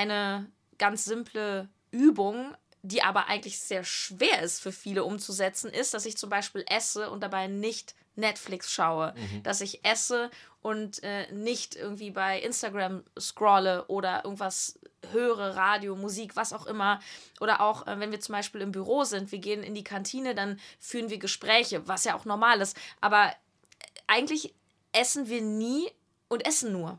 eine ganz simple Übung, die aber eigentlich sehr schwer ist für viele umzusetzen, ist, dass ich zum Beispiel esse und dabei nicht Netflix schaue, mhm. dass ich esse und äh, nicht irgendwie bei Instagram scrolle oder irgendwas höre, Radio, Musik, was auch immer. Oder auch, äh, wenn wir zum Beispiel im Büro sind, wir gehen in die Kantine, dann führen wir Gespräche, was ja auch normal ist. Aber äh, eigentlich essen wir nie und essen nur.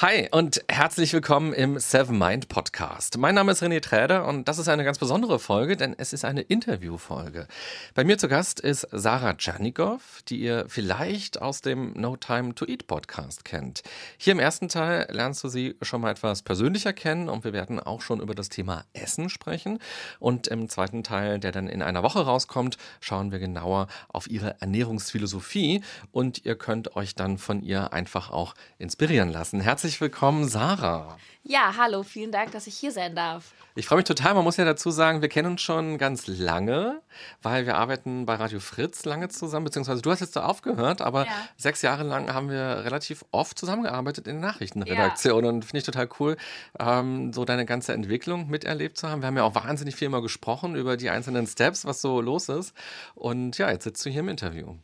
Hi und herzlich willkommen im Seven Mind Podcast. Mein Name ist René Träder und das ist eine ganz besondere Folge, denn es ist eine Interviewfolge. Bei mir zu Gast ist Sarah Tschernikow, die ihr vielleicht aus dem No Time to Eat Podcast kennt. Hier im ersten Teil lernst du sie schon mal etwas persönlicher kennen und wir werden auch schon über das Thema Essen sprechen. Und im zweiten Teil, der dann in einer Woche rauskommt, schauen wir genauer auf ihre Ernährungsphilosophie und ihr könnt euch dann von ihr einfach auch inspirieren lassen. Herzlich herzlich willkommen, Sarah. Ja, hallo, vielen Dank, dass ich hier sein darf. Ich freue mich total. Man muss ja dazu sagen, wir kennen uns schon ganz lange, weil wir arbeiten bei Radio Fritz lange zusammen, beziehungsweise du hast jetzt da aufgehört, aber ja. sechs Jahre lang haben wir relativ oft zusammengearbeitet in der Nachrichtenredaktion ja. und finde ich total cool, ähm, so deine ganze Entwicklung miterlebt zu haben. Wir haben ja auch wahnsinnig viel immer gesprochen über die einzelnen Steps, was so los ist. Und ja, jetzt sitzt du hier im Interview.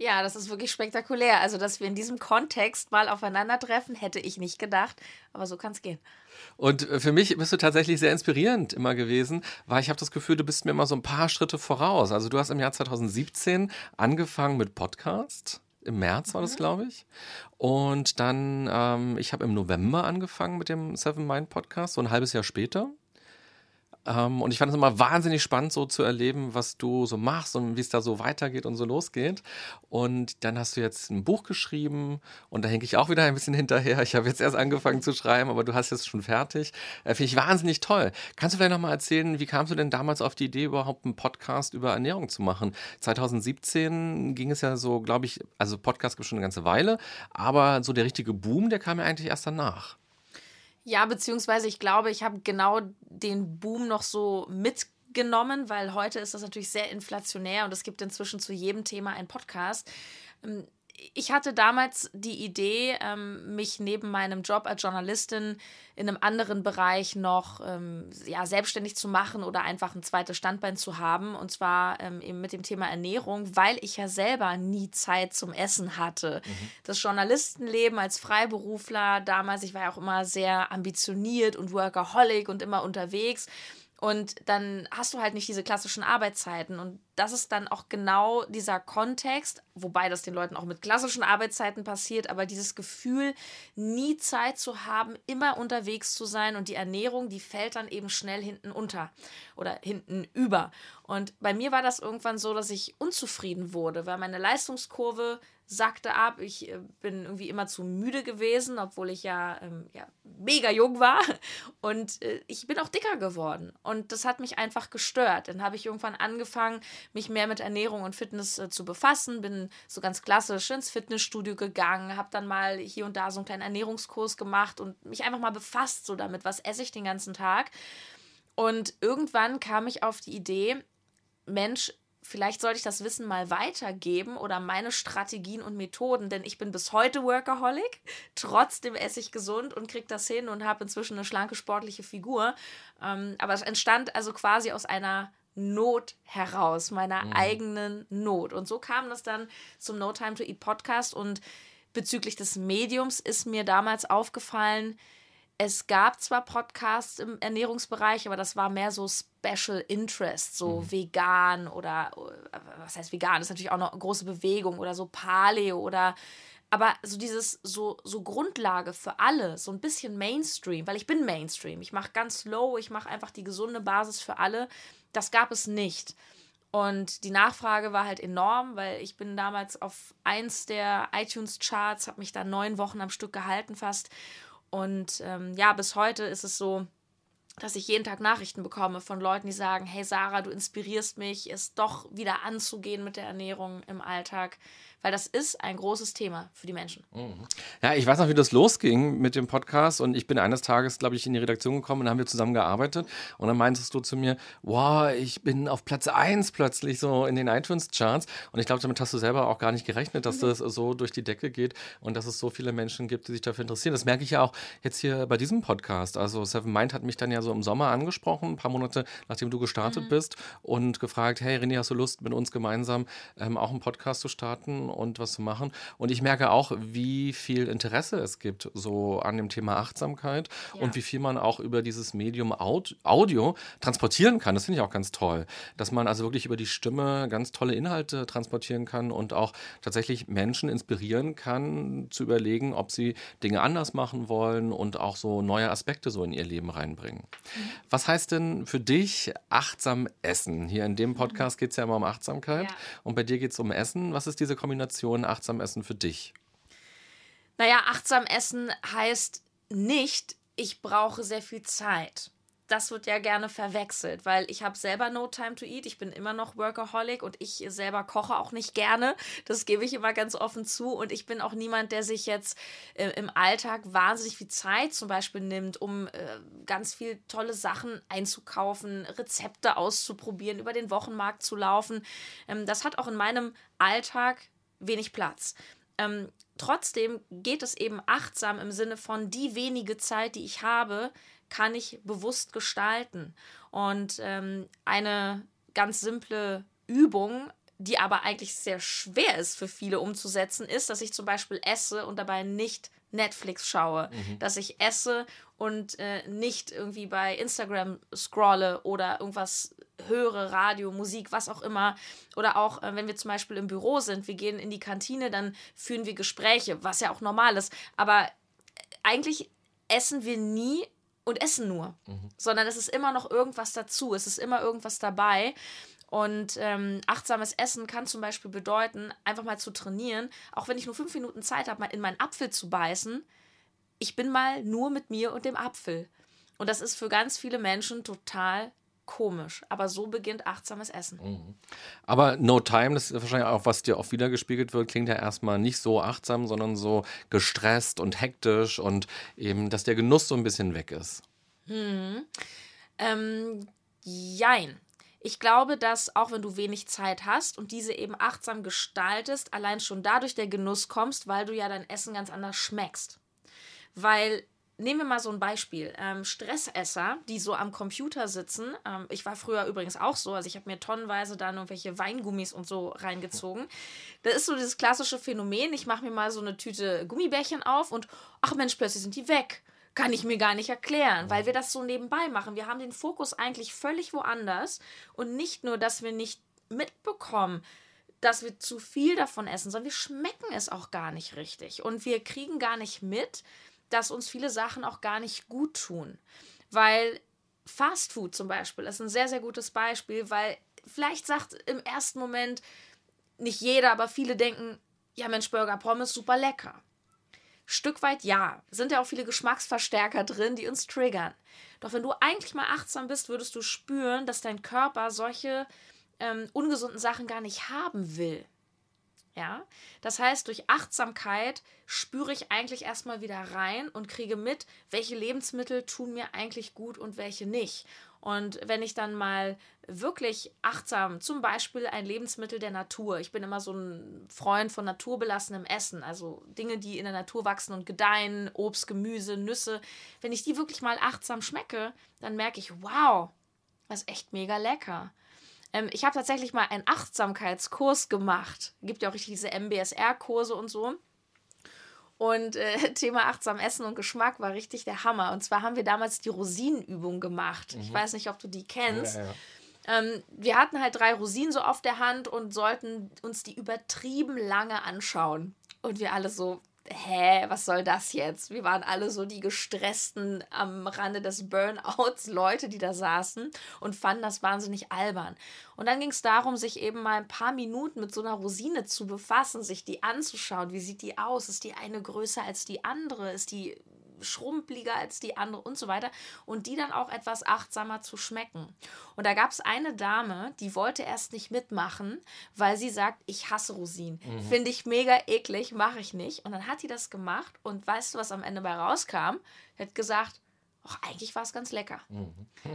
Ja, das ist wirklich spektakulär. Also, dass wir in diesem Kontext mal aufeinandertreffen, hätte ich nicht gedacht. Aber so kann es gehen. Und äh, für mich bist du tatsächlich sehr inspirierend immer gewesen, weil ich habe das Gefühl, du bist mir immer so ein paar Schritte voraus. Also du hast im Jahr 2017 angefangen mit Podcast. Im März war das, mhm. glaube ich. Und dann, ähm, ich habe im November angefangen mit dem Seven Mind Podcast, so ein halbes Jahr später. Ähm, und ich fand es immer wahnsinnig spannend, so zu erleben, was du so machst und wie es da so weitergeht und so losgeht. Und dann hast du jetzt ein Buch geschrieben und da hänge ich auch wieder ein bisschen hinterher. Ich habe jetzt erst angefangen zu schreiben, aber du hast jetzt schon fertig. Äh, Finde ich wahnsinnig toll. Kannst du vielleicht nochmal erzählen, wie kamst du denn damals auf die Idee, überhaupt einen Podcast über Ernährung zu machen? 2017 ging es ja so, glaube ich, also Podcast gibt es schon eine ganze Weile, aber so der richtige Boom, der kam ja eigentlich erst danach. Ja, beziehungsweise ich glaube, ich habe genau den Boom noch so mitgenommen, weil heute ist das natürlich sehr inflationär und es gibt inzwischen zu jedem Thema einen Podcast. Ich hatte damals die Idee, ähm, mich neben meinem Job als Journalistin in einem anderen Bereich noch ähm, ja, selbstständig zu machen oder einfach ein zweites Standbein zu haben. Und zwar ähm, eben mit dem Thema Ernährung, weil ich ja selber nie Zeit zum Essen hatte. Mhm. Das Journalistenleben als Freiberufler damals, ich war ja auch immer sehr ambitioniert und Workaholic und immer unterwegs. Und dann hast du halt nicht diese klassischen Arbeitszeiten. Und das ist dann auch genau dieser Kontext, wobei das den Leuten auch mit klassischen Arbeitszeiten passiert, aber dieses Gefühl, nie Zeit zu haben, immer unterwegs zu sein und die Ernährung, die fällt dann eben schnell hinten unter oder hinten über. Und bei mir war das irgendwann so, dass ich unzufrieden wurde, weil meine Leistungskurve sackte ab. Ich äh, bin irgendwie immer zu müde gewesen, obwohl ich ja, ähm, ja mega jung war. Und äh, ich bin auch dicker geworden. Und das hat mich einfach gestört. Dann habe ich irgendwann angefangen, mich mehr mit Ernährung und Fitness äh, zu befassen. Bin so ganz klassisch ins Fitnessstudio gegangen, habe dann mal hier und da so einen kleinen Ernährungskurs gemacht und mich einfach mal befasst so damit, was esse ich den ganzen Tag. Und irgendwann kam ich auf die Idee, Mensch, vielleicht sollte ich das Wissen mal weitergeben oder meine Strategien und Methoden, denn ich bin bis heute Workaholic. Trotzdem esse ich gesund und kriege das hin und habe inzwischen eine schlanke sportliche Figur. Ähm, aber es entstand also quasi aus einer Not heraus, meiner mhm. eigenen Not. Und so kam das dann zum No Time to Eat Podcast. Und bezüglich des Mediums ist mir damals aufgefallen, es gab zwar Podcasts im Ernährungsbereich, aber das war mehr so Special Interest, so mhm. vegan oder äh, was heißt vegan? Das ist natürlich auch noch eine große Bewegung oder so Paleo oder aber so dieses so so Grundlage für alle, so ein bisschen Mainstream, weil ich bin Mainstream. Ich mache ganz low, ich mache einfach die gesunde Basis für alle. Das gab es nicht. Und die Nachfrage war halt enorm, weil ich bin damals auf eins der iTunes Charts, habe mich da neun Wochen am Stück gehalten fast und ähm, ja, bis heute ist es so, dass ich jeden Tag Nachrichten bekomme von Leuten, die sagen, hey Sarah, du inspirierst mich, es doch wieder anzugehen mit der Ernährung im Alltag weil das ist ein großes Thema für die Menschen. Mhm. Ja, ich weiß noch, wie das losging mit dem Podcast und ich bin eines Tages, glaube ich, in die Redaktion gekommen und haben wir zusammen gearbeitet und dann meintest du zu mir, wow, ich bin auf Platz 1 plötzlich so in den iTunes-Charts und ich glaube, damit hast du selber auch gar nicht gerechnet, dass mhm. das so durch die Decke geht und dass es so viele Menschen gibt, die sich dafür interessieren. Das merke ich ja auch jetzt hier bei diesem Podcast. Also Seven Mind hat mich dann ja so im Sommer angesprochen, ein paar Monate nachdem du gestartet mhm. bist und gefragt, hey René, hast du Lust, mit uns gemeinsam ähm, auch einen Podcast zu starten? Und was zu machen. Und ich merke auch, wie viel Interesse es gibt so an dem Thema Achtsamkeit ja. und wie viel man auch über dieses Medium Audio transportieren kann. Das finde ich auch ganz toll, dass man also wirklich über die Stimme ganz tolle Inhalte transportieren kann und auch tatsächlich Menschen inspirieren kann, zu überlegen, ob sie Dinge anders machen wollen und auch so neue Aspekte so in ihr Leben reinbringen. Mhm. Was heißt denn für dich achtsam essen? Hier in dem Podcast geht es ja immer um Achtsamkeit ja. und bei dir geht es um Essen. Was ist diese Kombination? Kombination achtsam essen für dich? Naja, achtsam essen heißt nicht, ich brauche sehr viel Zeit. Das wird ja gerne verwechselt, weil ich habe selber no time to eat. Ich bin immer noch Workaholic und ich selber koche auch nicht gerne. Das gebe ich immer ganz offen zu. Und ich bin auch niemand, der sich jetzt äh, im Alltag wahnsinnig viel Zeit zum Beispiel nimmt, um äh, ganz viel tolle Sachen einzukaufen, Rezepte auszuprobieren, über den Wochenmarkt zu laufen. Ähm, das hat auch in meinem Alltag wenig Platz. Ähm, trotzdem geht es eben achtsam im Sinne von die wenige Zeit, die ich habe, kann ich bewusst gestalten. Und ähm, eine ganz simple Übung, die aber eigentlich sehr schwer ist für viele umzusetzen, ist, dass ich zum Beispiel esse und dabei nicht Netflix schaue, mhm. dass ich esse und äh, nicht irgendwie bei Instagram scrolle oder irgendwas höre, Radio, Musik, was auch immer. Oder auch, äh, wenn wir zum Beispiel im Büro sind, wir gehen in die Kantine, dann führen wir Gespräche, was ja auch normal ist. Aber äh, eigentlich essen wir nie und essen nur, mhm. sondern es ist immer noch irgendwas dazu, es ist immer irgendwas dabei. Und ähm, achtsames Essen kann zum Beispiel bedeuten, einfach mal zu trainieren, auch wenn ich nur fünf Minuten Zeit habe, mal in meinen Apfel zu beißen. Ich bin mal nur mit mir und dem Apfel. Und das ist für ganz viele Menschen total komisch. Aber so beginnt achtsames Essen. Mhm. Aber No Time, das ist wahrscheinlich auch, was dir oft wiedergespiegelt wird, klingt ja erstmal nicht so achtsam, sondern so gestresst und hektisch und eben, dass der Genuss so ein bisschen weg ist. Hm. Ähm, jein. Ich glaube, dass auch wenn du wenig Zeit hast und diese eben achtsam gestaltest, allein schon dadurch der Genuss kommst, weil du ja dein Essen ganz anders schmeckst. Weil nehmen wir mal so ein Beispiel. Ähm, Stressesser, die so am Computer sitzen. Ähm, ich war früher übrigens auch so. Also ich habe mir tonnenweise dann irgendwelche Weingummis und so reingezogen. Das ist so dieses klassische Phänomen. Ich mache mir mal so eine Tüte Gummibärchen auf und ach Mensch, plötzlich sind die weg. Kann ich mir gar nicht erklären, weil wir das so nebenbei machen. Wir haben den Fokus eigentlich völlig woanders und nicht nur, dass wir nicht mitbekommen, dass wir zu viel davon essen, sondern wir schmecken es auch gar nicht richtig und wir kriegen gar nicht mit, dass uns viele Sachen auch gar nicht gut tun. Weil Fast Food zum Beispiel ist ein sehr, sehr gutes Beispiel, weil vielleicht sagt im ersten Moment nicht jeder, aber viele denken, ja Mensch, Burger Pommes super lecker. Stück weit ja, sind ja auch viele Geschmacksverstärker drin, die uns triggern. Doch wenn du eigentlich mal achtsam bist, würdest du spüren, dass dein Körper solche ähm, ungesunden Sachen gar nicht haben will. Ja, das heißt, durch Achtsamkeit spüre ich eigentlich erstmal wieder rein und kriege mit, welche Lebensmittel tun mir eigentlich gut und welche nicht. Und wenn ich dann mal wirklich achtsam, zum Beispiel ein Lebensmittel der Natur, ich bin immer so ein Freund von naturbelassenem Essen, also Dinge, die in der Natur wachsen und gedeihen, Obst, Gemüse, Nüsse, wenn ich die wirklich mal achtsam schmecke, dann merke ich, wow, das ist echt mega lecker. Ähm, ich habe tatsächlich mal einen Achtsamkeitskurs gemacht. Gibt ja auch richtig diese MBSR-Kurse und so. Und äh, Thema achtsam Essen und Geschmack war richtig der Hammer. Und zwar haben wir damals die Rosinenübung gemacht. Mhm. Ich weiß nicht, ob du die kennst. Ja, ja. Ähm, wir hatten halt drei Rosinen so auf der Hand und sollten uns die übertrieben lange anschauen. Und wir alle so, hä, was soll das jetzt? Wir waren alle so die gestressten am Rande des Burnouts Leute, die da saßen und fanden das wahnsinnig albern. Und dann ging es darum, sich eben mal ein paar Minuten mit so einer Rosine zu befassen, sich die anzuschauen. Wie sieht die aus? Ist die eine größer als die andere? Ist die schrumpeliger als die andere und so weiter. Und die dann auch etwas achtsamer zu schmecken. Und da gab es eine Dame, die wollte erst nicht mitmachen, weil sie sagt, ich hasse Rosinen. Mhm. Finde ich mega eklig, mache ich nicht. Und dann hat die das gemacht und weißt du, was am Ende bei rauskam? Die hat gesagt, ach, eigentlich war es ganz lecker. Mhm.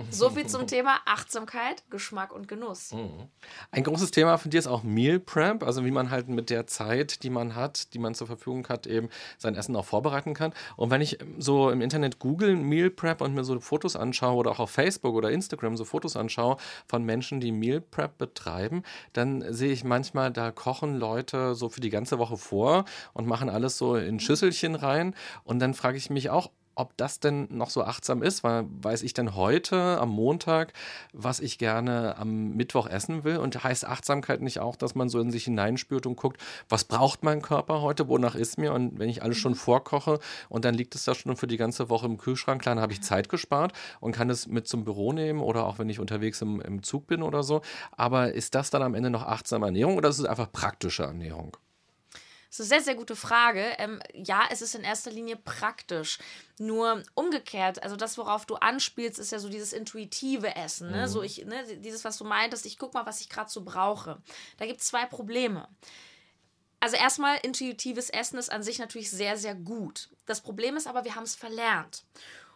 So viel zum Thema Achtsamkeit, Geschmack und Genuss. Mhm. Ein großes Thema von dir ist auch Meal Prep, also wie man halt mit der Zeit, die man hat, die man zur Verfügung hat, eben sein Essen auch vorbereiten kann. Und wenn ich so im Internet google Meal Prep und mir so Fotos anschaue oder auch auf Facebook oder Instagram so Fotos anschaue von Menschen, die Meal Prep betreiben, dann sehe ich manchmal, da kochen Leute so für die ganze Woche vor und machen alles so in Schüsselchen rein. Und dann frage ich mich auch, ob das denn noch so achtsam ist, weil weiß ich denn heute am Montag, was ich gerne am Mittwoch essen will und heißt Achtsamkeit nicht auch, dass man so in sich hineinspürt und guckt, was braucht mein Körper heute, wonach ist mir und wenn ich alles schon mhm. vorkoche und dann liegt es da schon für die ganze Woche im Kühlschrank, klar, dann habe ich Zeit gespart und kann es mit zum Büro nehmen oder auch wenn ich unterwegs im, im Zug bin oder so, aber ist das dann am Ende noch achtsame Ernährung oder ist es einfach praktische Ernährung? Das ist eine sehr, sehr gute Frage. Ähm, ja, es ist in erster Linie praktisch. Nur umgekehrt, also das, worauf du anspielst, ist ja so dieses intuitive Essen. Ne? Mhm. So ich, ne, dieses, was du meintest, ich guck mal, was ich gerade so brauche. Da gibt es zwei Probleme. Also erstmal, intuitives Essen ist an sich natürlich sehr, sehr gut. Das Problem ist aber, wir haben es verlernt.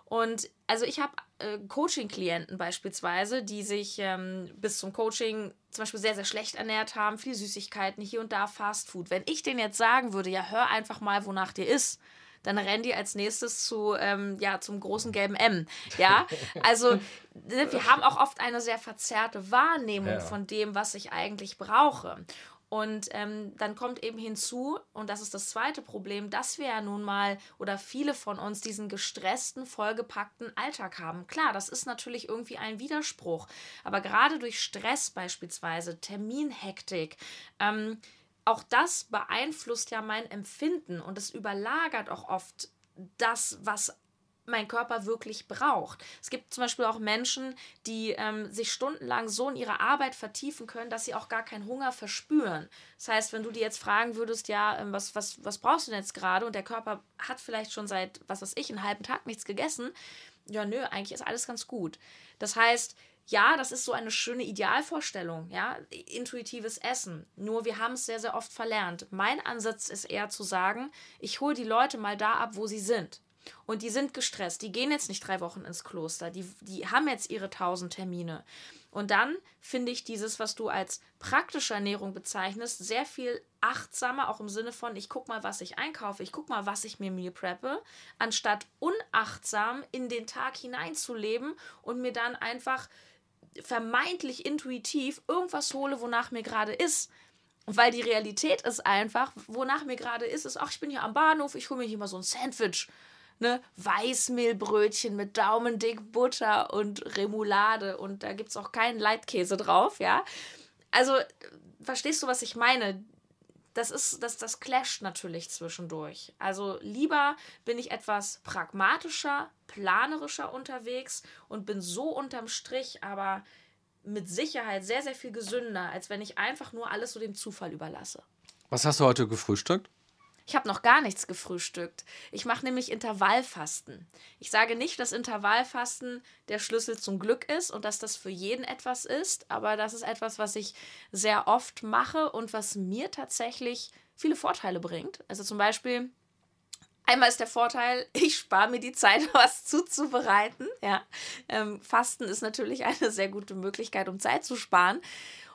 Und also ich habe äh, Coaching-Klienten beispielsweise, die sich ähm, bis zum Coaching zum Beispiel sehr, sehr schlecht ernährt haben, viel Süßigkeiten, hier und da Fastfood. Wenn ich denen jetzt sagen würde, ja, hör einfach mal, wonach dir ist, dann rennen die als nächstes zu, ähm, ja, zum großen gelben M. Ja, also ne, wir haben auch oft eine sehr verzerrte Wahrnehmung ja. von dem, was ich eigentlich brauche. Und ähm, dann kommt eben hinzu, und das ist das zweite Problem, dass wir ja nun mal oder viele von uns diesen gestressten, vollgepackten Alltag haben. Klar, das ist natürlich irgendwie ein Widerspruch, aber gerade durch Stress beispielsweise, Terminhektik, ähm, auch das beeinflusst ja mein Empfinden und es überlagert auch oft das, was mein Körper wirklich braucht. Es gibt zum Beispiel auch Menschen, die ähm, sich stundenlang so in ihre Arbeit vertiefen können, dass sie auch gar keinen Hunger verspüren. Das heißt, wenn du dir jetzt fragen würdest, ja, ähm, was, was, was brauchst du denn jetzt gerade? Und der Körper hat vielleicht schon seit, was weiß ich, einen halben Tag nichts gegessen. Ja, nö, eigentlich ist alles ganz gut. Das heißt, ja, das ist so eine schöne Idealvorstellung, ja, intuitives Essen. Nur wir haben es sehr, sehr oft verlernt. Mein Ansatz ist eher zu sagen, ich hole die Leute mal da ab, wo sie sind. Und die sind gestresst. Die gehen jetzt nicht drei Wochen ins Kloster. Die, die haben jetzt ihre tausend Termine. Und dann finde ich dieses, was du als praktische Ernährung bezeichnest, sehr viel achtsamer, auch im Sinne von, ich gucke mal, was ich einkaufe, ich gucke mal, was ich mir meal preppe, anstatt unachtsam in den Tag hineinzuleben und mir dann einfach vermeintlich intuitiv irgendwas hole, wonach mir gerade ist. Weil die Realität ist einfach, wonach mir gerade ist, ist, ach, ich bin hier am Bahnhof, ich hole mir hier mal so ein Sandwich ne, Weißmehlbrötchen mit daumendick Butter und Remoulade und da gibt es auch keinen Leitkäse drauf, ja. Also, verstehst du, was ich meine? Das ist, das, das clasht natürlich zwischendurch. Also lieber bin ich etwas pragmatischer, planerischer unterwegs und bin so unterm Strich, aber mit Sicherheit sehr, sehr viel gesünder, als wenn ich einfach nur alles so dem Zufall überlasse. Was hast du heute gefrühstückt? Ich habe noch gar nichts gefrühstückt. Ich mache nämlich Intervallfasten. Ich sage nicht, dass Intervallfasten der Schlüssel zum Glück ist und dass das für jeden etwas ist, aber das ist etwas, was ich sehr oft mache und was mir tatsächlich viele Vorteile bringt. Also zum Beispiel, Einmal ist der Vorteil, ich spare mir die Zeit, was zuzubereiten. Ja. Ähm, Fasten ist natürlich eine sehr gute Möglichkeit, um Zeit zu sparen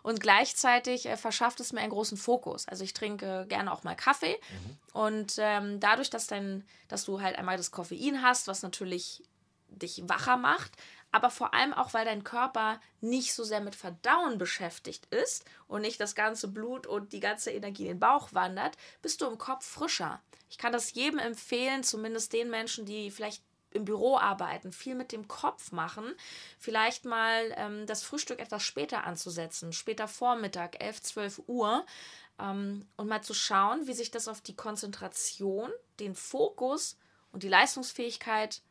und gleichzeitig äh, verschafft es mir einen großen Fokus. Also ich trinke gerne auch mal Kaffee mhm. und ähm, dadurch, dass, dein, dass du halt einmal das Koffein hast, was natürlich dich wacher macht, aber vor allem auch, weil dein Körper nicht so sehr mit Verdauen beschäftigt ist und nicht das ganze Blut und die ganze Energie in den Bauch wandert, bist du im Kopf frischer. Ich kann das jedem empfehlen, zumindest den Menschen, die vielleicht im Büro arbeiten, viel mit dem Kopf machen, vielleicht mal ähm, das Frühstück etwas später anzusetzen, später Vormittag, 11, 12 Uhr, ähm, und mal zu schauen, wie sich das auf die Konzentration, den Fokus und die Leistungsfähigkeit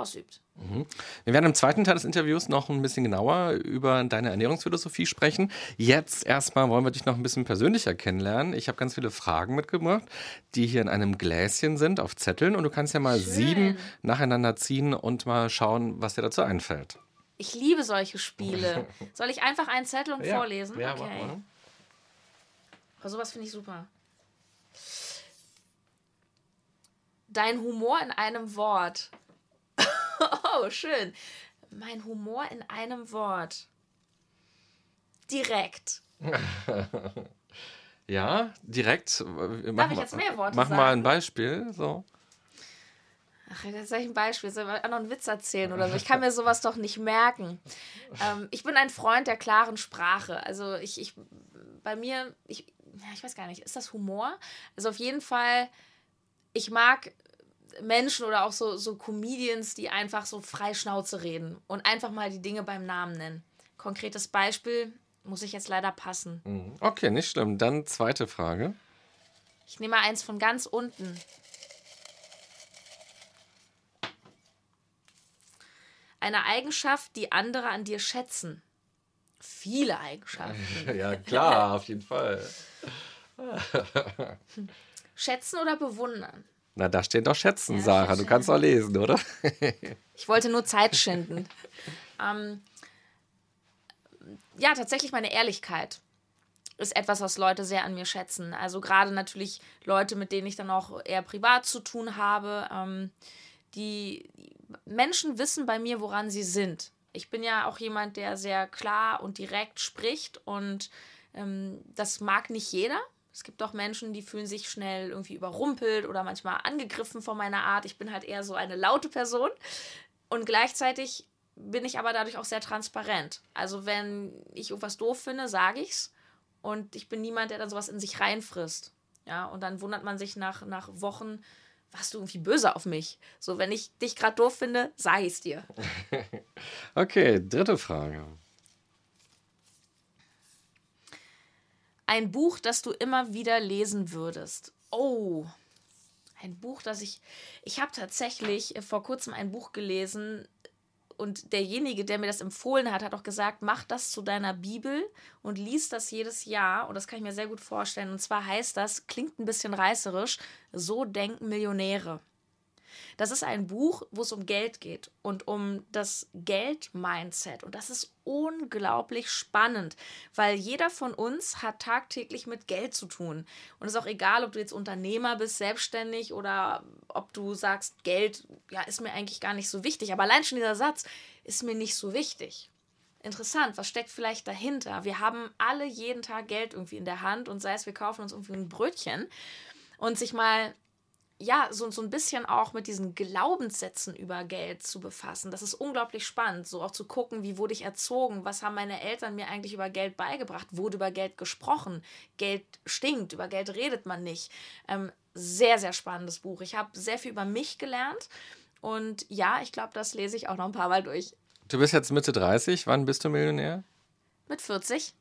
ausübt. Mhm. Wir werden im zweiten Teil des Interviews noch ein bisschen genauer über deine Ernährungsphilosophie sprechen. Jetzt erstmal wollen wir dich noch ein bisschen persönlicher kennenlernen. Ich habe ganz viele Fragen mitgebracht, die hier in einem Gläschen sind, auf Zetteln. Und du kannst ja mal Schön. sieben nacheinander ziehen und mal schauen, was dir dazu einfällt. Ich liebe solche Spiele. Soll ich einfach einen Zettel und ja. vorlesen? Ja, okay. mach mal. Aber sowas finde ich super. Dein Humor in einem Wort. Oh, schön. Mein Humor in einem Wort. Direkt. ja, direkt. Mach Darf ich jetzt mehr Worte Mach sagen? mal ein Beispiel. So. Ach, jetzt soll ich ein Beispiel, soll ich auch noch einen Witz erzählen oder so? Ich kann mir sowas doch nicht merken. Ähm, ich bin ein Freund der klaren Sprache. Also ich, ich bei mir, ich, ja, ich weiß gar nicht, ist das Humor? Also auf jeden Fall, ich mag Menschen oder auch so, so Comedians, die einfach so frei Schnauze reden und einfach mal die Dinge beim Namen nennen. Konkretes Beispiel muss ich jetzt leider passen. Mhm. Okay, nicht schlimm. Dann zweite Frage. Ich nehme eins von ganz unten. Eine Eigenschaft, die andere an dir schätzen. Viele Eigenschaften. ja, klar, auf jeden Fall. schätzen oder bewundern? Na, da steht doch schätzen, ja, Sarah. Du kannst doch lesen, oder? ich wollte nur Zeit schinden. ähm, ja, tatsächlich meine Ehrlichkeit ist etwas, was Leute sehr an mir schätzen. Also gerade natürlich Leute, mit denen ich dann auch eher privat zu tun habe. Ähm, die Menschen wissen bei mir, woran sie sind. Ich bin ja auch jemand, der sehr klar und direkt spricht und ähm, das mag nicht jeder. Es gibt auch Menschen, die fühlen sich schnell irgendwie überrumpelt oder manchmal angegriffen von meiner Art. Ich bin halt eher so eine laute Person und gleichzeitig bin ich aber dadurch auch sehr transparent. Also wenn ich irgendwas doof finde, sage ich's und ich bin niemand, der dann sowas in sich reinfrisst. Ja, und dann wundert man sich nach, nach Wochen, warst du irgendwie böse auf mich? So, wenn ich dich gerade doof finde, sage ich es dir. okay, dritte Frage. Ein Buch, das du immer wieder lesen würdest. Oh, ein Buch, das ich. Ich habe tatsächlich vor kurzem ein Buch gelesen, und derjenige, der mir das empfohlen hat, hat auch gesagt, mach das zu deiner Bibel und lies das jedes Jahr. Und das kann ich mir sehr gut vorstellen. Und zwar heißt das, klingt ein bisschen reißerisch, so denken Millionäre. Das ist ein Buch, wo es um Geld geht und um das Geld-Mindset. Und das ist unglaublich spannend, weil jeder von uns hat tagtäglich mit Geld zu tun. Und es ist auch egal, ob du jetzt Unternehmer bist, selbstständig oder ob du sagst, Geld, ja, ist mir eigentlich gar nicht so wichtig. Aber allein schon dieser Satz ist mir nicht so wichtig. Interessant, was steckt vielleicht dahinter? Wir haben alle jeden Tag Geld irgendwie in der Hand und sei es, wir kaufen uns irgendwie ein Brötchen und sich mal ja, so, so ein bisschen auch mit diesen Glaubenssätzen über Geld zu befassen. Das ist unglaublich spannend, so auch zu gucken, wie wurde ich erzogen, was haben meine Eltern mir eigentlich über Geld beigebracht, wurde über Geld gesprochen, Geld stinkt, über Geld redet man nicht. Ähm, sehr, sehr spannendes Buch. Ich habe sehr viel über mich gelernt und ja, ich glaube, das lese ich auch noch ein paar Mal durch. Du bist jetzt Mitte 30, wann bist du Millionär? Mit 40.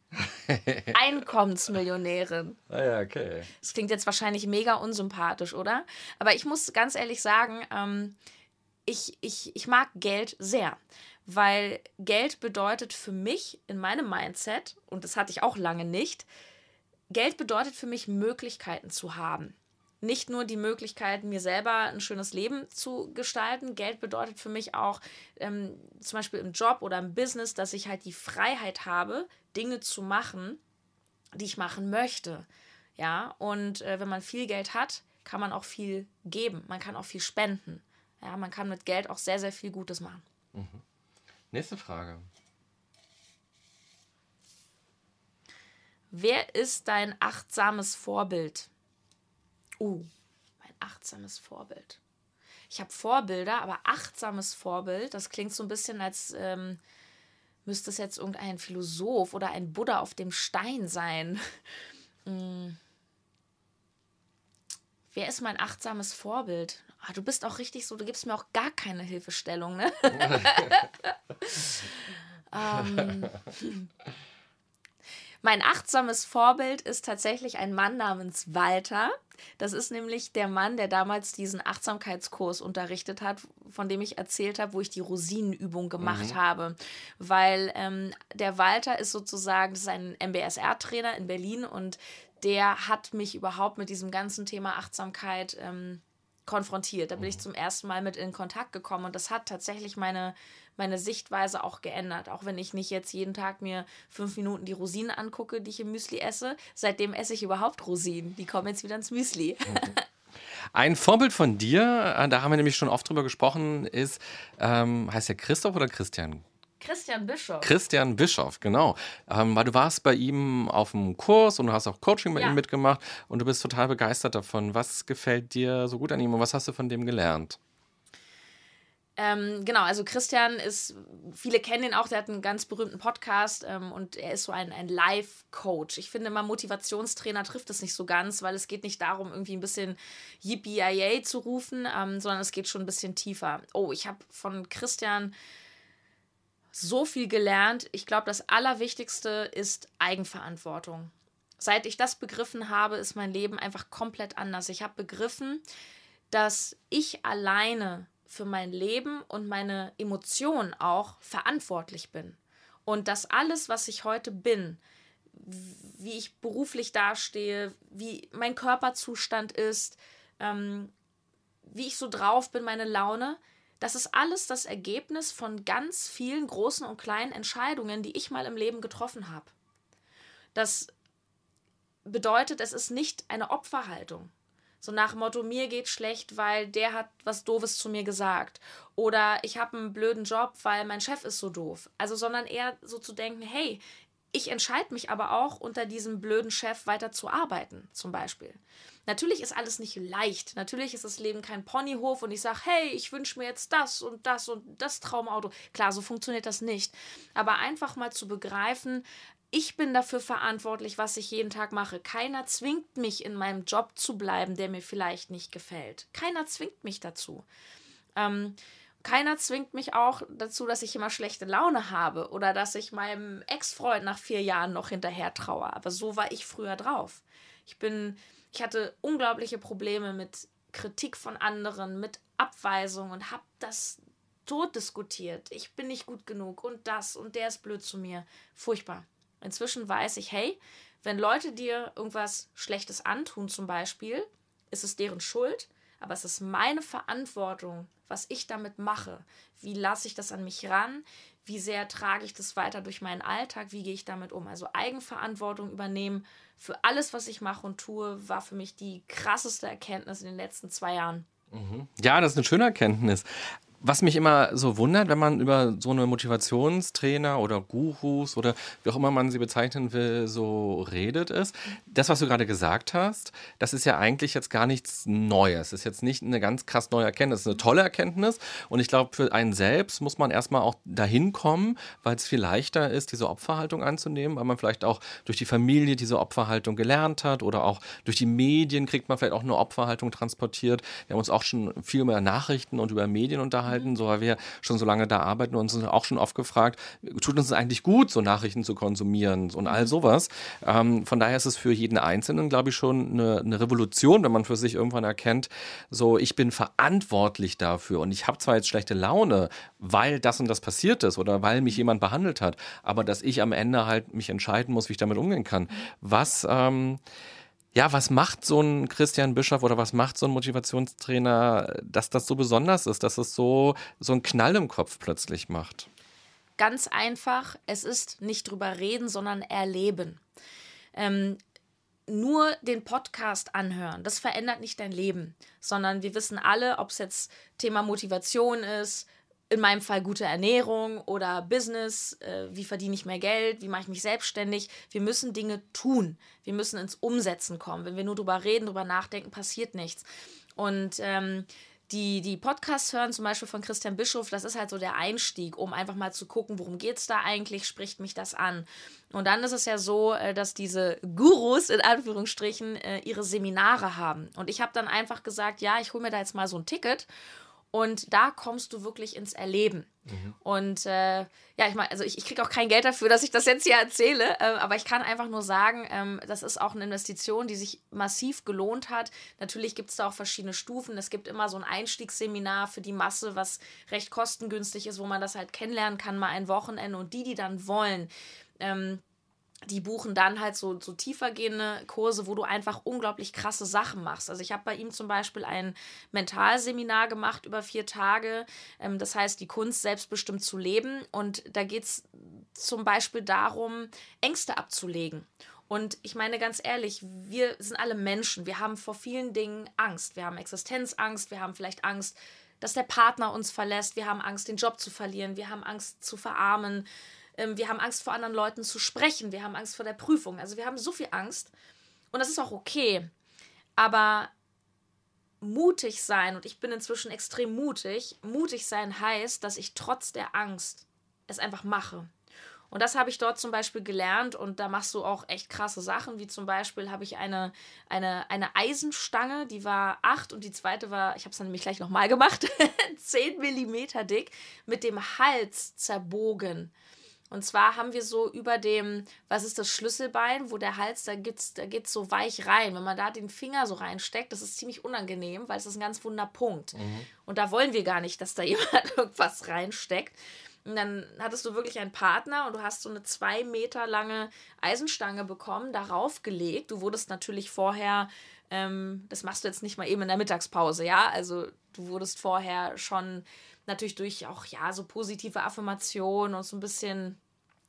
Einkommensmillionärin. Ah ja, okay. Das klingt jetzt wahrscheinlich mega unsympathisch, oder? Aber ich muss ganz ehrlich sagen, ähm, ich, ich, ich mag Geld sehr. Weil Geld bedeutet für mich in meinem Mindset, und das hatte ich auch lange nicht, Geld bedeutet für mich Möglichkeiten zu haben nicht nur die Möglichkeit, mir selber ein schönes Leben zu gestalten. Geld bedeutet für mich auch ähm, zum Beispiel im Job oder im Business, dass ich halt die Freiheit habe, Dinge zu machen, die ich machen möchte. Ja, und äh, wenn man viel Geld hat, kann man auch viel geben. Man kann auch viel spenden. Ja, man kann mit Geld auch sehr, sehr viel Gutes machen. Mhm. Nächste Frage. Wer ist dein achtsames Vorbild? Uh, mein achtsames Vorbild. Ich habe Vorbilder, aber achtsames Vorbild, das klingt so ein bisschen, als ähm, müsste es jetzt irgendein Philosoph oder ein Buddha auf dem Stein sein. hm. Wer ist mein achtsames Vorbild? Ah, du bist auch richtig so, du gibst mir auch gar keine Hilfestellung, ne? ähm, Mein achtsames Vorbild ist tatsächlich ein Mann namens Walter. Das ist nämlich der Mann, der damals diesen Achtsamkeitskurs unterrichtet hat, von dem ich erzählt habe, wo ich die Rosinenübung gemacht mhm. habe. Weil ähm, der Walter ist sozusagen, das ist ein MBSR-Trainer in Berlin und der hat mich überhaupt mit diesem ganzen Thema Achtsamkeit ähm, konfrontiert. Da bin ich mhm. zum ersten Mal mit in Kontakt gekommen und das hat tatsächlich meine, meine Sichtweise auch geändert. Auch wenn ich nicht jetzt jeden Tag mir fünf Minuten die Rosinen angucke, die ich im Müsli esse. Seitdem esse ich überhaupt Rosinen. Die kommen jetzt wieder ins Müsli. Mhm. Ein Vorbild von dir, äh, da haben wir nämlich schon oft drüber gesprochen, ist, ähm, heißt der Christoph oder Christian? Christian Bischof. Christian Bischof, genau. Ähm, weil du warst bei ihm auf dem Kurs und du hast auch Coaching bei ja. ihm mitgemacht und du bist total begeistert davon. Was gefällt dir so gut an ihm und was hast du von dem gelernt? Ähm, genau, also Christian ist, viele kennen ihn auch, der hat einen ganz berühmten Podcast ähm, und er ist so ein, ein Life-Coach. Ich finde immer, Motivationstrainer trifft es nicht so ganz, weil es geht nicht darum, irgendwie ein bisschen Yippie zu rufen, ähm, sondern es geht schon ein bisschen tiefer. Oh, ich habe von Christian so viel gelernt. Ich glaube, das Allerwichtigste ist Eigenverantwortung. Seit ich das begriffen habe, ist mein Leben einfach komplett anders. Ich habe begriffen, dass ich alleine für mein Leben und meine Emotionen auch verantwortlich bin. Und dass alles, was ich heute bin, wie ich beruflich dastehe, wie mein Körperzustand ist, ähm, wie ich so drauf bin, meine Laune, das ist alles das Ergebnis von ganz vielen großen und kleinen Entscheidungen, die ich mal im Leben getroffen habe. Das bedeutet, es ist nicht eine Opferhaltung. So nach Motto, mir geht schlecht, weil der hat was Doofes zu mir gesagt. Oder ich habe einen blöden Job, weil mein Chef ist so doof. Also, sondern eher so zu denken, hey, ich entscheide mich aber auch, unter diesem blöden Chef weiter zu arbeiten, zum Beispiel. Natürlich ist alles nicht leicht. Natürlich ist das Leben kein Ponyhof und ich sage, hey, ich wünsche mir jetzt das und das und das Traumauto. Klar, so funktioniert das nicht. Aber einfach mal zu begreifen, ich bin dafür verantwortlich, was ich jeden Tag mache. Keiner zwingt mich, in meinem Job zu bleiben, der mir vielleicht nicht gefällt. Keiner zwingt mich dazu. Ähm, keiner zwingt mich auch dazu, dass ich immer schlechte Laune habe oder dass ich meinem Ex-Freund nach vier Jahren noch hinterher traue. Aber so war ich früher drauf. Ich bin, ich hatte unglaubliche Probleme mit Kritik von anderen, mit Abweisung und habe das tot diskutiert. Ich bin nicht gut genug und das und der ist blöd zu mir. Furchtbar. Inzwischen weiß ich, hey, wenn Leute dir irgendwas Schlechtes antun, zum Beispiel, ist es deren Schuld, aber es ist meine Verantwortung, was ich damit mache. Wie lasse ich das an mich ran? Wie sehr trage ich das weiter durch meinen Alltag? Wie gehe ich damit um? Also Eigenverantwortung übernehmen für alles, was ich mache und tue, war für mich die krasseste Erkenntnis in den letzten zwei Jahren. Mhm. Ja, das ist eine schöne Erkenntnis. Was mich immer so wundert, wenn man über so eine Motivationstrainer oder Gurus oder wie auch immer man sie bezeichnen will, so redet, ist, das, was du gerade gesagt hast, das ist ja eigentlich jetzt gar nichts Neues. Das ist jetzt nicht eine ganz krass neue Erkenntnis. Das ist eine tolle Erkenntnis. Und ich glaube, für einen selbst muss man erstmal auch dahin kommen, weil es viel leichter ist, diese Opferhaltung anzunehmen, weil man vielleicht auch durch die Familie diese Opferhaltung gelernt hat oder auch durch die Medien kriegt man vielleicht auch eine Opferhaltung transportiert. Wir haben uns auch schon viel mehr Nachrichten und über Medien unterhalten halten, so weil wir schon so lange da arbeiten und uns auch schon oft gefragt, tut uns eigentlich gut, so Nachrichten zu konsumieren und all sowas. Ähm, von daher ist es für jeden Einzelnen, glaube ich, schon eine, eine, Revolution, wenn man für sich irgendwann erkennt, so ich bin verantwortlich dafür und ich habe zwar jetzt schlechte Laune, weil das und das passiert ist oder weil mich jemand behandelt hat, aber dass ich am Ende halt mich entscheiden muss, wie ich damit umgehen kann. Was ähm, ja, was macht so ein Christian Bischof oder was macht so ein Motivationstrainer, dass das so besonders ist, dass es so, so einen Knall im Kopf plötzlich macht? Ganz einfach, es ist nicht drüber reden, sondern erleben. Ähm, nur den Podcast anhören, das verändert nicht dein Leben, sondern wir wissen alle, ob es jetzt Thema Motivation ist, in meinem Fall gute Ernährung oder Business, äh, wie verdiene ich mehr Geld, wie mache ich mich selbstständig. Wir müssen Dinge tun, wir müssen ins Umsetzen kommen. Wenn wir nur drüber reden, drüber nachdenken, passiert nichts. Und ähm, die, die Podcasts hören, zum Beispiel von Christian Bischof, das ist halt so der Einstieg, um einfach mal zu gucken, worum geht es da eigentlich, spricht mich das an. Und dann ist es ja so, äh, dass diese Gurus in Anführungsstrichen äh, ihre Seminare haben. Und ich habe dann einfach gesagt, ja, ich hole mir da jetzt mal so ein Ticket Und da kommst du wirklich ins Erleben. Mhm. Und äh, ja, ich meine, also ich, ich kriege auch kein Geld dafür, dass ich das jetzt hier erzähle, äh, aber ich kann einfach nur sagen, ähm, das ist auch eine Investition, die sich massiv gelohnt hat. Natürlich gibt es da auch verschiedene Stufen. Es gibt immer so ein Einstiegsseminar für die Masse, was recht kostengünstig ist, wo man das halt kennenlernen kann, mal ein Wochenende. Und die, die dann wollen, ähm, die buchen dann halt so, so tiefergehende Kurse, wo du einfach unglaublich krasse Sachen machst. Also ich habe bei ihm zum Beispiel ein Mentalseminar gemacht über vier Tage. Ähm, das heißt, die Kunst selbstbestimmt zu leben. Und da geht es zum Beispiel darum, Ängste abzulegen. Und ich meine ganz ehrlich, wir sind alle Menschen. Wir haben vor vielen Dingen Angst. Wir haben Existenzangst, wir haben vielleicht Angst, dass der Partner uns verlässt, wir haben Angst, den Job zu verlieren, wir haben Angst zu verarmen wir haben Angst vor anderen Leuten zu sprechen. Wir haben Angst vor der Prüfung. Also wir haben so viel Angst. Und das ist auch okay. Aber mutig sein, und ich bin inzwischen extrem mutig, mutig sein heißt, dass ich trotz der Angst es einfach mache. Und das habe ich dort zum Beispiel gelernt und da machst du auch echt krasse Sachen, wie zum Beispiel habe ich eine, eine, eine Eisenstange, die war 8 und die zweite war, ich habe es dann nämlich gleich nochmal gemacht, 10 Millimeter dick, mit dem Hals zerbogen. Und zwar haben wir so über dem, was ist das Schlüsselbein, wo der Hals, da geht's, da geht's so weich rein. Wenn man da den Finger so reinsteckt, das ist ziemlich unangenehm, weil es ist ein ganz wunder Punkt. Mhm. Und da wollen wir gar nicht, dass da jemand irgendwas reinsteckt. Und dann hattest du wirklich einen Partner und du hast so eine zwei Meter lange Eisenstange bekommen, darauf gelegt. Du wurdest natürlich vorher, ähm, das machst du jetzt nicht mal eben in der Mittagspause, ja. Also du wurdest vorher schon natürlich durch auch ja so positive Affirmationen und so ein bisschen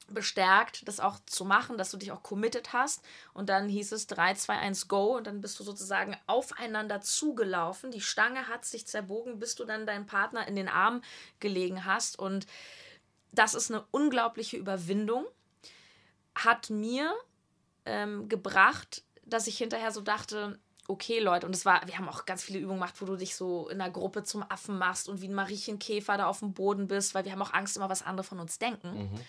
bestärkt, das auch zu machen, dass du dich auch committed hast. Und dann hieß es 3, 2, 1, go. Und dann bist du sozusagen aufeinander zugelaufen. Die Stange hat sich zerbogen, bis du dann deinen Partner in den Arm gelegen hast. Und das ist eine unglaubliche Überwindung. Hat mir ähm, gebracht, dass ich hinterher so dachte, okay, Leute, und es war, wir haben auch ganz viele Übungen gemacht, wo du dich so in der Gruppe zum Affen machst und wie ein Mariechenkäfer da auf dem Boden bist, weil wir haben auch Angst immer, was andere von uns denken. Mhm.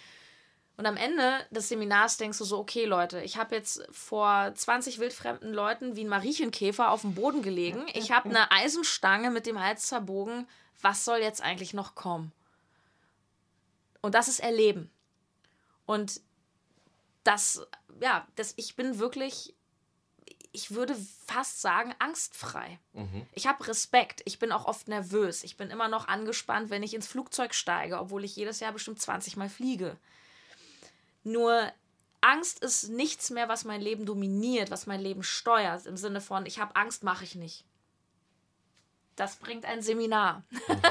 Und am Ende des Seminars denkst du so, okay, Leute, ich habe jetzt vor 20 wildfremden Leuten wie ein Mariechenkäfer auf dem Boden gelegen. Ich habe eine Eisenstange mit dem Hals zerbogen. Was soll jetzt eigentlich noch kommen? Und das ist Erleben. Und das, ja, das, ich bin wirklich ich würde fast sagen, angstfrei. Mhm. Ich habe Respekt. Ich bin auch oft nervös. Ich bin immer noch angespannt, wenn ich ins Flugzeug steige, obwohl ich jedes Jahr bestimmt 20 Mal fliege. Nur Angst ist nichts mehr, was mein Leben dominiert, was mein Leben steuert. Im Sinne von, ich habe Angst, mache ich nicht. Das bringt ein Seminar.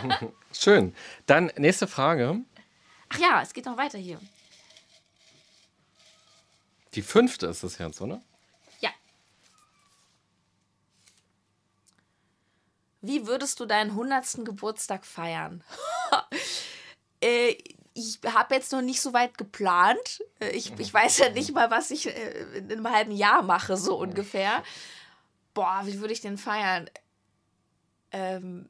Schön. Dann nächste Frage. Ach ja, es geht noch weiter hier. Die fünfte ist das jetzt, oder? Wie würdest du deinen 100. Geburtstag feiern? äh, ich habe jetzt noch nicht so weit geplant. Äh, ich, ich weiß ja nicht mal, was ich äh, in einem halben Jahr mache, so ungefähr. Boah, wie würde ich den feiern? Ähm,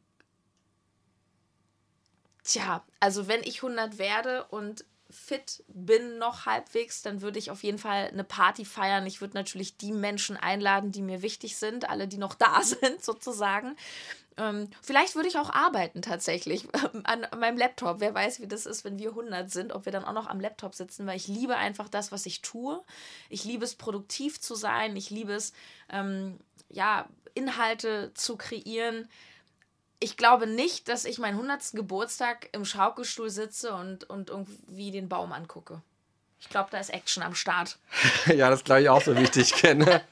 tja, also wenn ich 100 werde und fit bin noch halbwegs, dann würde ich auf jeden Fall eine Party feiern. Ich würde natürlich die Menschen einladen, die mir wichtig sind, alle, die noch da sind, sozusagen. Ähm, vielleicht würde ich auch arbeiten tatsächlich an, meinem Laptop. Wer weiß, wie das ist, wenn wir 100 sind, ob wir dann auch noch am Laptop sitzen, weil ich liebe einfach das, was ich tue. Ich liebe es, produktiv zu sein. Ich liebe es, ähm, ja, Inhalte zu kreieren ich glaube nicht, dass ich meinen 100. Geburtstag im Schaukelstuhl sitze und, und irgendwie den Baum angucke. Ich glaube, da ist Action am Start. ja, das glaube ich auch so wichtig ich kenne.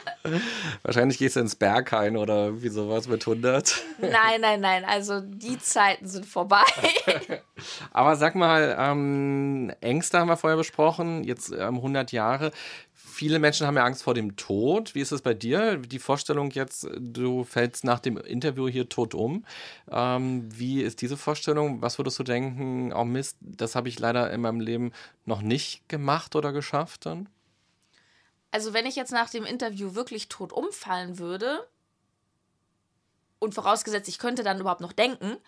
Wahrscheinlich gehst du ins Berghain oder irgendwie sowas mit 100. nein, nein, nein. Also die Zeiten sind vorbei. Aber sag mal, ähm, Ängste haben wir vorher besprochen, jetzt ähm, 100 Jahre viele Menschen haben ja Angst vor dem Tod. Wie ist es bei dir? Die Vorstellung jetzt, du fällst nach dem Interview hier tot um. Ähm, wie ist diese Vorstellung? Was würdest du denken, oh Mist, das habe ich leider in meinem Leben noch nicht gemacht oder geschafft dann? Also wenn ich jetzt nach dem Interview wirklich tot umfallen würde und vorausgesetzt, ich könnte dann überhaupt noch denken,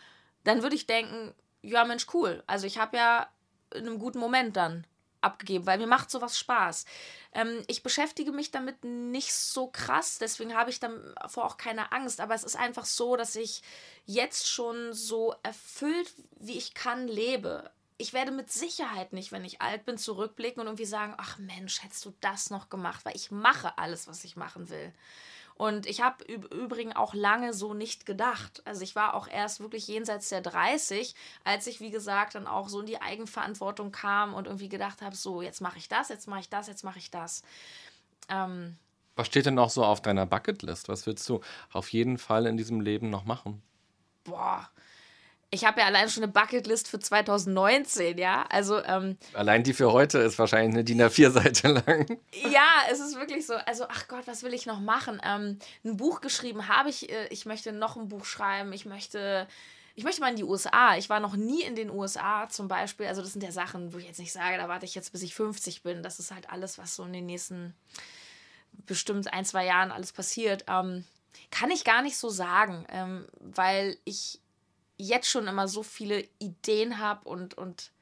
dann würde ich denken, ja Mensch, cool. Also ich habe ja in einem guten Moment dann abgegeben, weil mir macht sowas Spaß. Ähm, ich beschäftige mich damit nicht so krass, deswegen habe ich davor auch keine Angst. Aber es ist einfach so, dass ich jetzt schon so erfüllt, wie ich kann, lebe. Ich werde mit Sicherheit nicht, wenn ich alt bin, zurückblicken und irgendwie sagen, ach Mensch, hättest du das noch gemacht, weil ich mache alles, was ich machen will. Und ich habe übrigens auch lange so nicht gedacht. Also ich war auch erst wirklich jenseits der 30, als ich, wie gesagt, dann auch so in die Eigenverantwortung kam und irgendwie gedacht habe, so, jetzt mache ich das, jetzt mache ich das, jetzt mache ich das. Ähm, Was steht denn noch so auf deiner Bucketlist? Was willst du auf jeden Fall in diesem Leben noch machen? Boah, ich habe ja allein schon eine Bucketlist für 2019, ja. Also ähm, allein die für heute ist wahrscheinlich eine DIN A4-Seite lang. Ja, es ist wirklich so. Also ach Gott, was will ich noch machen? Ähm, ein Buch geschrieben habe ich. Äh, ich möchte noch ein Buch schreiben. Ich möchte ich möchte mal in die USA. Ich war noch nie in den USA zum Beispiel. Also das sind ja Sachen, wo ich jetzt nicht sage, da warte ich jetzt, bis ich 50 bin. Das ist halt alles, was so in den nächsten bestimmt ein, zwei Jahren alles passiert. Ähm, kann ich gar nicht so sagen, ähm, weil ich jetzt schon immer so viele Ideen habe und, und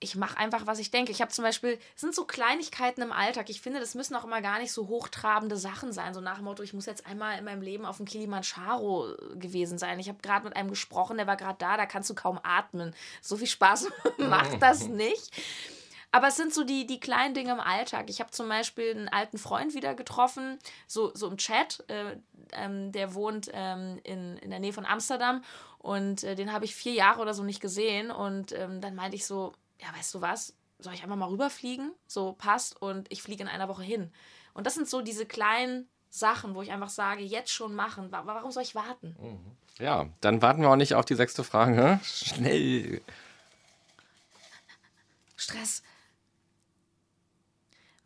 ich mache einfach, was ich denke. Ich habe zum Beispiel, es sind so Kleinigkeiten im Alltag. Ich finde, das müssen auch immer gar nicht so hochtrabende Sachen sein. So nach dem Motto, ich muss jetzt einmal in meinem Leben auf dem Kilimanjaro gewesen sein. Ich habe gerade mit einem gesprochen, der war gerade da, da kannst du kaum atmen. So viel Spaß macht das nicht. Aber es sind so die, die kleinen Dinge im Alltag. Ich habe zum Beispiel einen alten Freund wieder getroffen, so, so im Chat. Äh, ähm, der wohnt ähm, in, in der Nähe von Amsterdam und äh, den habe ich vier Jahre oder so nicht gesehen. Und ähm, dann meinte ich so, ja, weißt du was, soll ich einfach mal rüberfliegen? So passt und ich fliege in einer Woche hin. Und das sind so diese kleinen Sachen, wo ich einfach sage, jetzt schon machen. Warum soll ich warten? Mhm. Ja, dann warten wir auch nicht auf die sechste Frage. Schnell. Stress.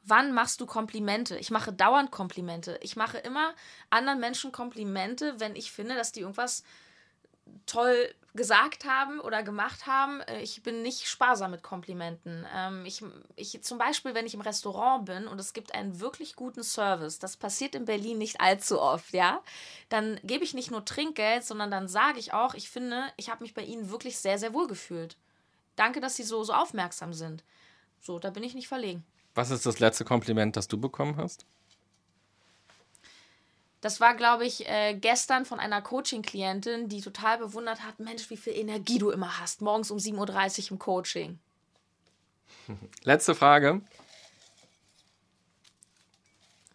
Wann machst du Komplimente? Ich mache dauernd Komplimente. Ich mache immer anderen Menschen Komplimente, wenn ich finde, dass die irgendwas toll gesagt haben oder gemacht haben. Äh, ich bin nicht sparsam mit Komplimenten. Ähm, ich, ich, zum Beispiel, wenn ich im Restaurant bin und es gibt einen wirklich guten Service, das passiert in Berlin nicht allzu oft, ja, dann gebe ich nicht nur Trinkgeld, sondern dann sage ich auch, ich finde, ich habe mich bei Ihnen wirklich sehr, sehr wohl gefühlt. Danke, dass Sie so, so aufmerksam sind. So, da bin ich nicht verlegen. Was ist das letzte Kompliment, das du bekommen hast? Das war, glaube ich, äh, gestern von einer Coaching-Klientin, die total bewundert hat: Mensch, wie viel Energie du immer hast, morgens um 7.30 Uhr im Coaching. Letzte Frage.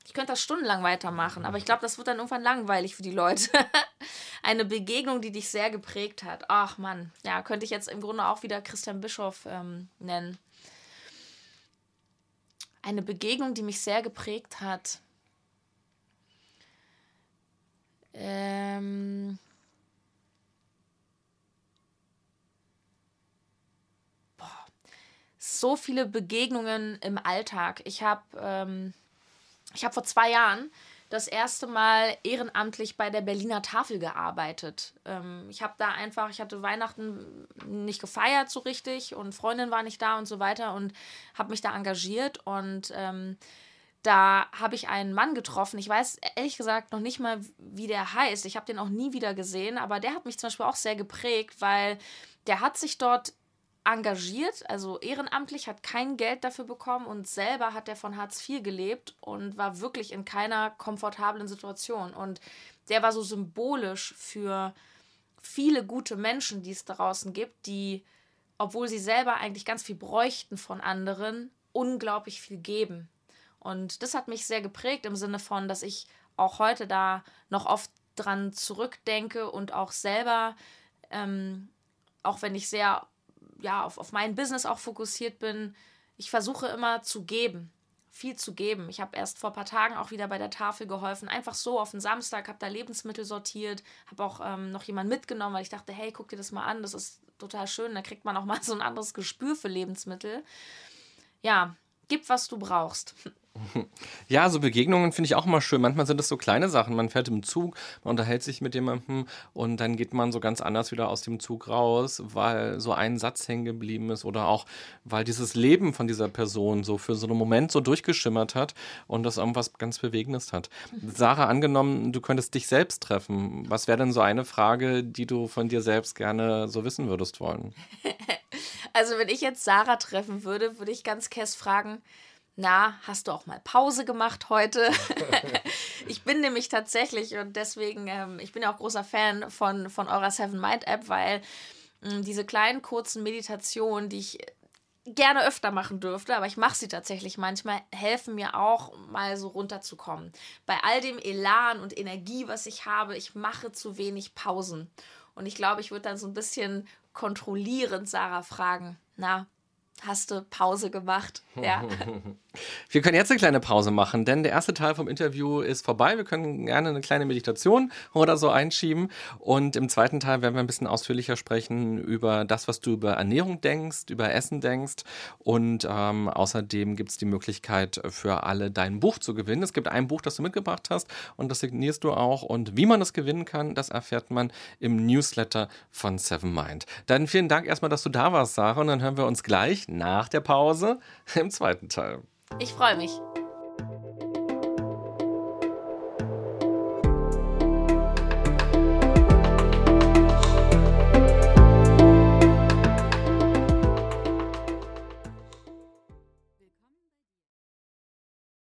Ich könnte das stundenlang weitermachen, aber ich glaube, das wird dann irgendwann langweilig für die Leute. Eine Begegnung, die dich sehr geprägt hat. Ach Mann, ja, könnte ich jetzt im Grunde auch wieder Christian Bischof ähm, nennen eine Begegnung, die mich sehr geprägt hat. Ähm. So viele Begegnungen im Alltag. Ich habe ähm, hab vor zwei Jahren das erste Mal ehrenamtlich bei der Berliner Tafel gearbeitet. Ähm, ich habe da einfach, ich hatte Weihnachten nicht gefeiert so richtig und Freundin war nicht da und so weiter und habe mich da engagiert und ähm, da habe ich einen Mann getroffen. Ich weiß ehrlich gesagt noch nicht mal, wie der heißt. Ich habe den auch nie wieder gesehen, aber der hat mich zum Beispiel auch sehr geprägt, weil der hat sich dort engagiert, also ehrenamtlich, hat kein Geld dafür bekommen und selber hat er von Hartz IV gelebt und war wirklich in keiner komfortablen Situation. Und der war so symbolisch für viele gute Menschen, die es draußen gibt, die, obwohl sie selber eigentlich ganz viel bräuchten von anderen, unglaublich viel geben. Und das hat mich sehr geprägt im Sinne von, dass ich auch heute da noch oft dran zurückdenke und auch selber, ähm, auch wenn ich sehr ja, auf, auf mein Business auch fokussiert bin, ich versuche immer zu geben, viel zu geben. Ich habe erst vor ein paar Tagen auch wieder bei der Tafel geholfen, einfach so auf den Samstag, habe da Lebensmittel sortiert, habe auch ähm, noch jemanden mitgenommen, weil ich dachte, hey, guck dir das mal an, das ist total schön, da kriegt man auch mal so ein anderes Gespür für Lebensmittel. Ja, gib, was du brauchst. Ja, so Begegnungen finde ich auch immer schön. Manchmal sind es so kleine Sachen. Man fährt im Zug, man unterhält sich mit jemandem und dann geht man so ganz anders wieder aus dem Zug raus, weil so ein Satz hängen geblieben ist oder auch, weil dieses Leben von dieser Person so für so einen Moment so durchgeschimmert hat und das irgendwas ganz Bewegendes hat. Sarah, angenommen, du könntest dich selbst treffen. Was wäre denn so eine Frage, die du von dir selbst gerne so wissen würdest wollen? Also, wenn ich jetzt Sarah treffen würde, würde ich ganz kess fragen, na, hast du auch mal Pause gemacht heute? ich bin nämlich tatsächlich und deswegen, ähm, ich bin ja auch großer Fan von, von eurer Seven Mind App, weil ähm, diese kleinen kurzen Meditationen, die ich gerne öfter machen dürfte, aber ich mache sie tatsächlich manchmal, helfen mir auch mal so runterzukommen. Bei all dem Elan und Energie, was ich habe, ich mache zu wenig Pausen. Und ich glaube, ich würde dann so ein bisschen kontrollierend Sarah fragen, na, hast du Pause gemacht? Ja. Wir können jetzt eine kleine Pause machen, denn der erste Teil vom Interview ist vorbei. Wir können gerne eine kleine Meditation oder so einschieben. Und im zweiten Teil werden wir ein bisschen ausführlicher sprechen über das, was du über Ernährung denkst, über Essen denkst. Und ähm, außerdem gibt es die Möglichkeit für alle, dein Buch zu gewinnen. Es gibt ein Buch, das du mitgebracht hast und das signierst du auch. Und wie man das gewinnen kann, das erfährt man im Newsletter von Seven Mind. Dann vielen Dank erstmal, dass du da warst, Sarah. Und dann hören wir uns gleich nach der Pause im zweiten Teil. Ich freue mich.